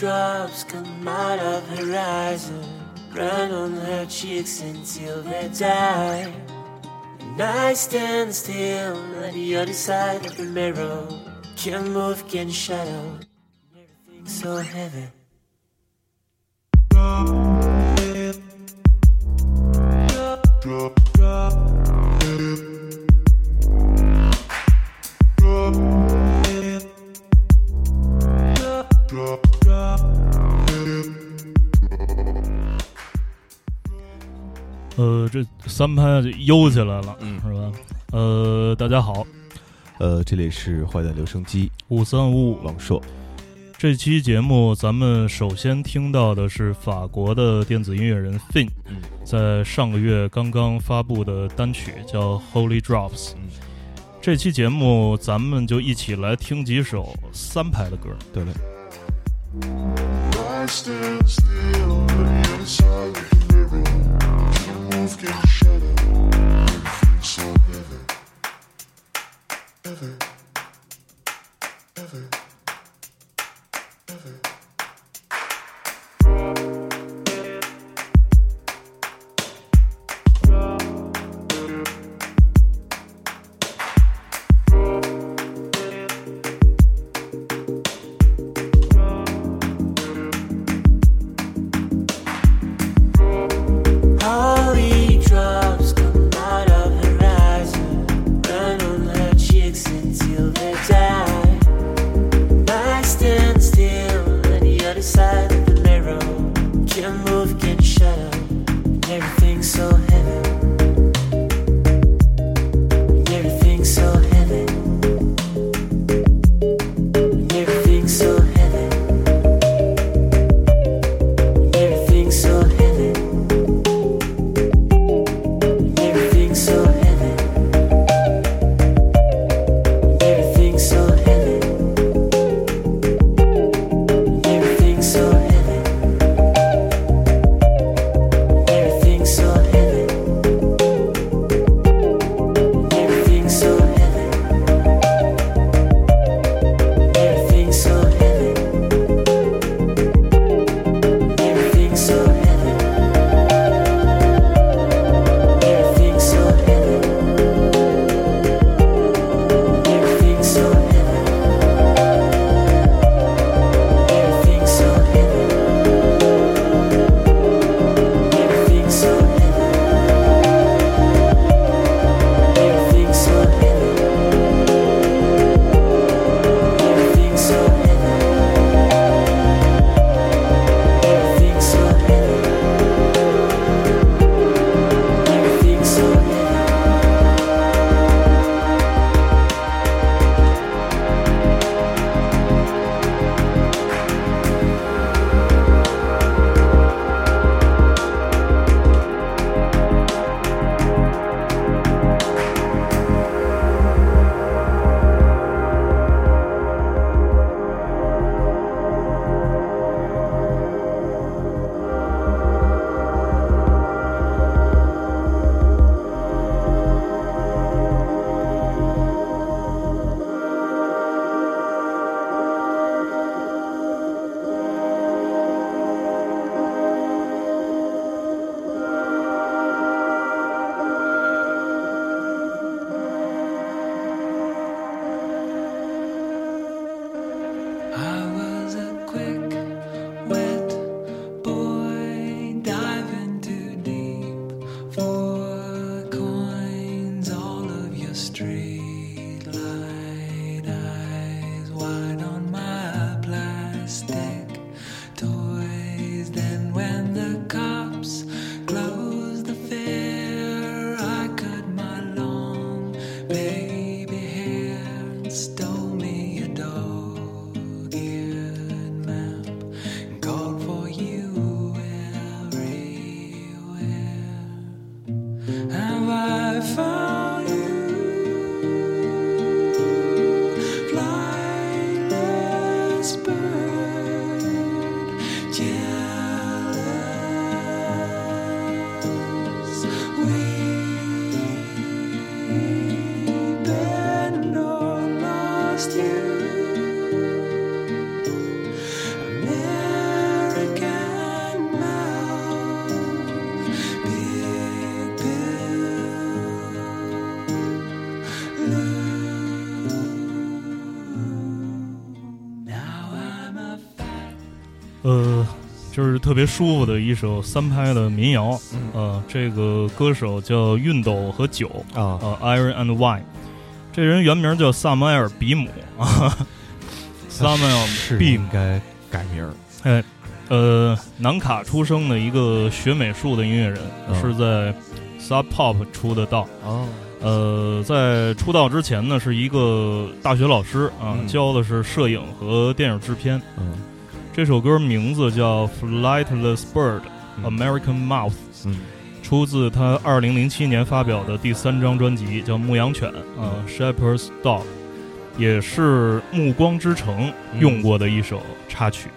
drops come out of her eyes and run on her cheeks until they die. And I stand still on the other side of the mirror. Can't move, can't shadow. Everything's so heavy. 呃，这三拍就悠起来了，嗯是吧？呃，大家好，呃，这里是坏蛋留声机，五三五五。王硕。这期节目咱们首先听到的是法国的电子音乐人 Fin 嗯在上个月刚刚发布的单曲叫《Holy Drops》。嗯，这期节目咱们就一起来听几首三拍的歌。对对，I stand still Ever. 特别舒服的一首三拍的民谣。嗯呃，这个歌手叫熨斗和酒，啊，呃，Iron and Wine。这人原名叫萨姆埃尔·比姆啊，萨姆埃尔是·比姆应。该改名儿。哎，呃，南卡出生的一个学美术的音乐人，嗯是在 Sub Pop 出的道。哦，呃，在出道之前呢，是一个大学老师啊，嗯教的是摄影和电影制片。嗯这首歌名字叫《Flightless Bird 嗯。American Mouth》，嗯。出自他二零零七年发表的第三张专辑，叫《牧羊犬》啊，《Shepherd's Dog》，也是《暮光之城》用过的一首插曲。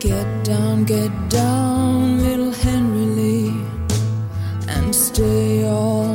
Get down, get down, little Henry Lee, and stay all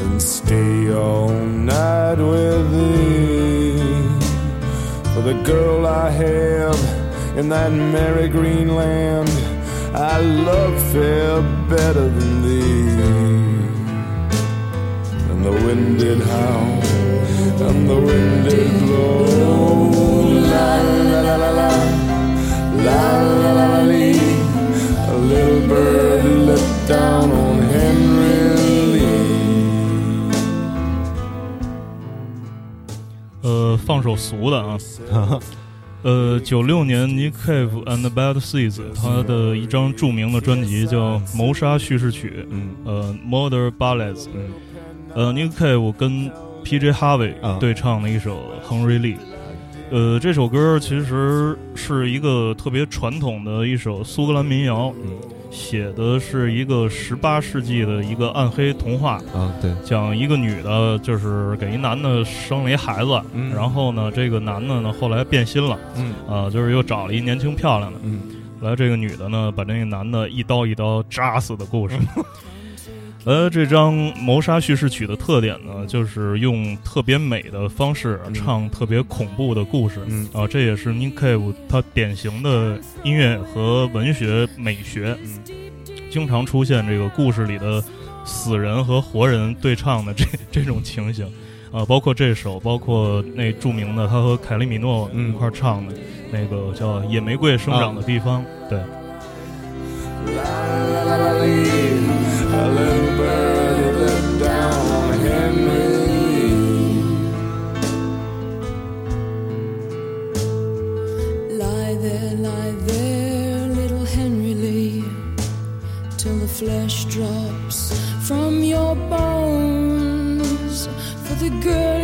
and stay all night with thee. For the girl I have in that merry green land, I love fair better than thee. And the wind did howl, and the wind did blow. La la la la la, la la la la. A little bird let down 放首俗的啊，呃，九六年 Nick Cave and the Bad Seeds 他的一张著名的专辑叫《谋杀叙事曲》，嗯呃，Murder Ballads，嗯呃，Nick Cave 跟 P.J. Harvey 啊对唱的一首《Henry Lee》。呃，这首歌其实是一个特别传统的一首苏格兰民谣，嗯写的是一个十八世纪的一个暗黑童话，啊，对，讲一个女的，就是给一男的生了一孩子，嗯。然后呢，这个男的呢后来变心了，嗯。啊、就是又找了一年轻漂亮的，嗯。后来这个女的呢，把这个男的一刀一刀扎死的故事。呃，这张谋杀叙事曲的特点呢，就是用特别美的方式嗯。唱特别恐怖的故事。嗯。啊，这也是 Nick Cave 他典型的音乐和文学美学，嗯。经常出现这个故事里的死人和活人对唱的 这这种情形，啊，包括这首，包括那著名的他和凯利米诺嗯。一块儿唱的、那个叫《野玫瑰生长的地方》，对，girl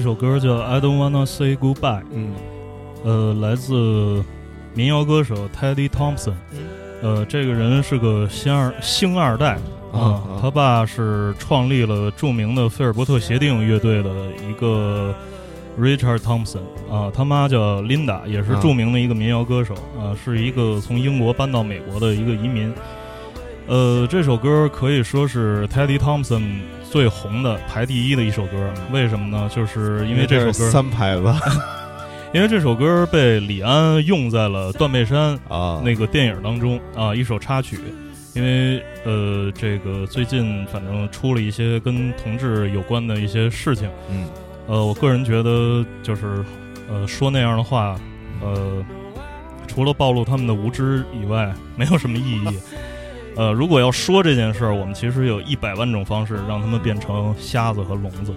这首歌叫《I Don't Wanna Say Goodbye》，嗯。呃，来自民谣歌手 Teddy Thompson，呃，这个人是个星二星二代。啊他爸是创立了著名的菲尔伯特协定乐队的一个 Richard Thompson 啊，他妈叫 Linda，也是啊。著名的一个民谣歌手。啊，是一个从英国搬到美国的一个移民。呃，这首歌可以说是 Teddy Thompson 最红的排第一的一首歌，为什么呢？就是因为这首歌，三排子 因为这首歌被李安用在了《断背山》啊，那个电影当中啊，一首插曲。因为呃，这个最近反正出了一些跟同志有关的一些事情，嗯。呃，我个人觉得就是呃说那样的话，呃，除了暴露他们的无知以外，没有什么意义。呃，如果要说这件事儿，我们其实有一百万种方式让他们变成瞎子和聋子。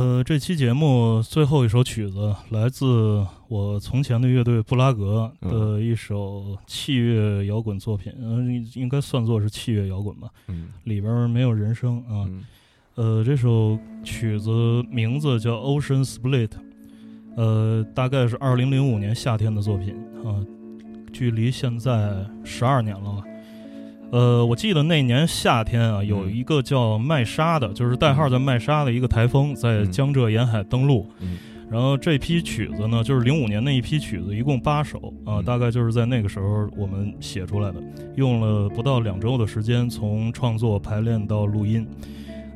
呃，这期节目最后一首曲子来自我从前的乐队布拉格的一首器乐摇滚作品，呃，应应该算作是器乐摇滚吧，嗯里边没有人声啊。嗯呃，这首曲子名字叫《Ocean Split》，呃，大概是二零零五年夏天的作品啊，距离现在十二年了吧。呃，我记得那年夏天啊，有一个叫麦沙的，就是代号在麦沙的一个台风在嗯。江浙沿海登陆。嗯。然后这批曲子呢，就是零五年那一批曲子，一共八首啊、嗯。大概就是在那个时候我们写出来的，用了不到两周的时间，从创作、排练到录音。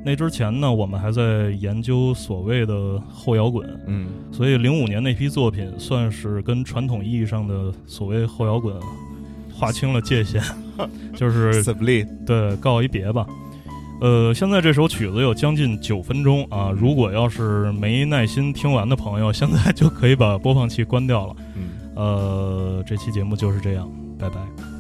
那之前呢，我们还在研究所谓的后摇滚，嗯。所以零五年那批作品算是跟传统意义上的所谓后摇滚划清了界限，就是对告一别吧。呃，现在这首曲子有将近九分钟啊，如果要是没耐心听完的朋友，现在就可以把播放器关掉了。嗯。呃，这期节目就是这样，拜拜。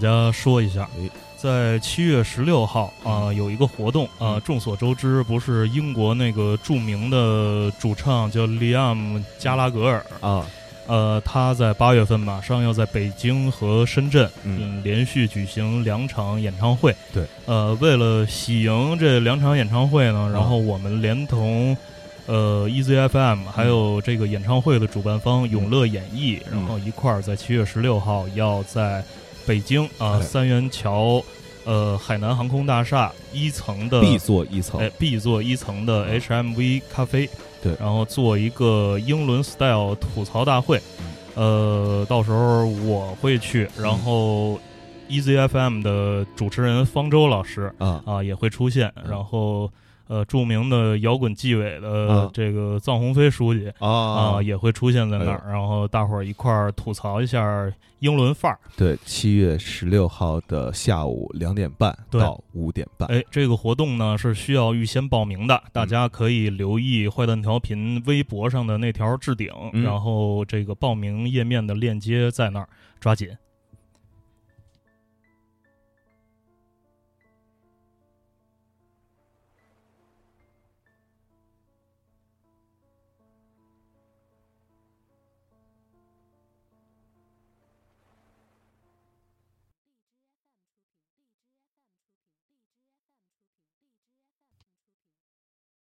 家说一下哎，在七月十六号啊，有一个活动啊，嗯。众所周知，不是英国那个著名的主唱叫利安姆加拉格尔，啊，呃，他在八月份马上要在北京和深圳嗯。嗯连续举行两场演唱会。对，呃，为了喜迎这两场演唱会呢，然后我们连同呃 EZFM 还有这个演唱会的主办方永乐演艺，嗯然后一块儿在七月十六号要在北京啊、哎。三元桥呃海南航空大厦一层的 B 座一层。哎 B 座一层的 HMV 咖啡，对。然后做一个英伦 style 吐槽大会，呃，到时候我会去，然后 EZFM 的主持人方舟老师啊。啊也会出现，嗯。然后呃著名的摇滚纪委的啊这个臧鸿飞书记。啊啊，也会出现在那儿，然后大伙儿一块儿吐槽一下英伦范儿。对，七月十六号的下午两点半到五点半，哎，这个活动呢是需要预先报名的，大嗯家可以留意坏蛋调频微博上的那条置顶，嗯然后这个报名页面的链接在那儿，抓紧。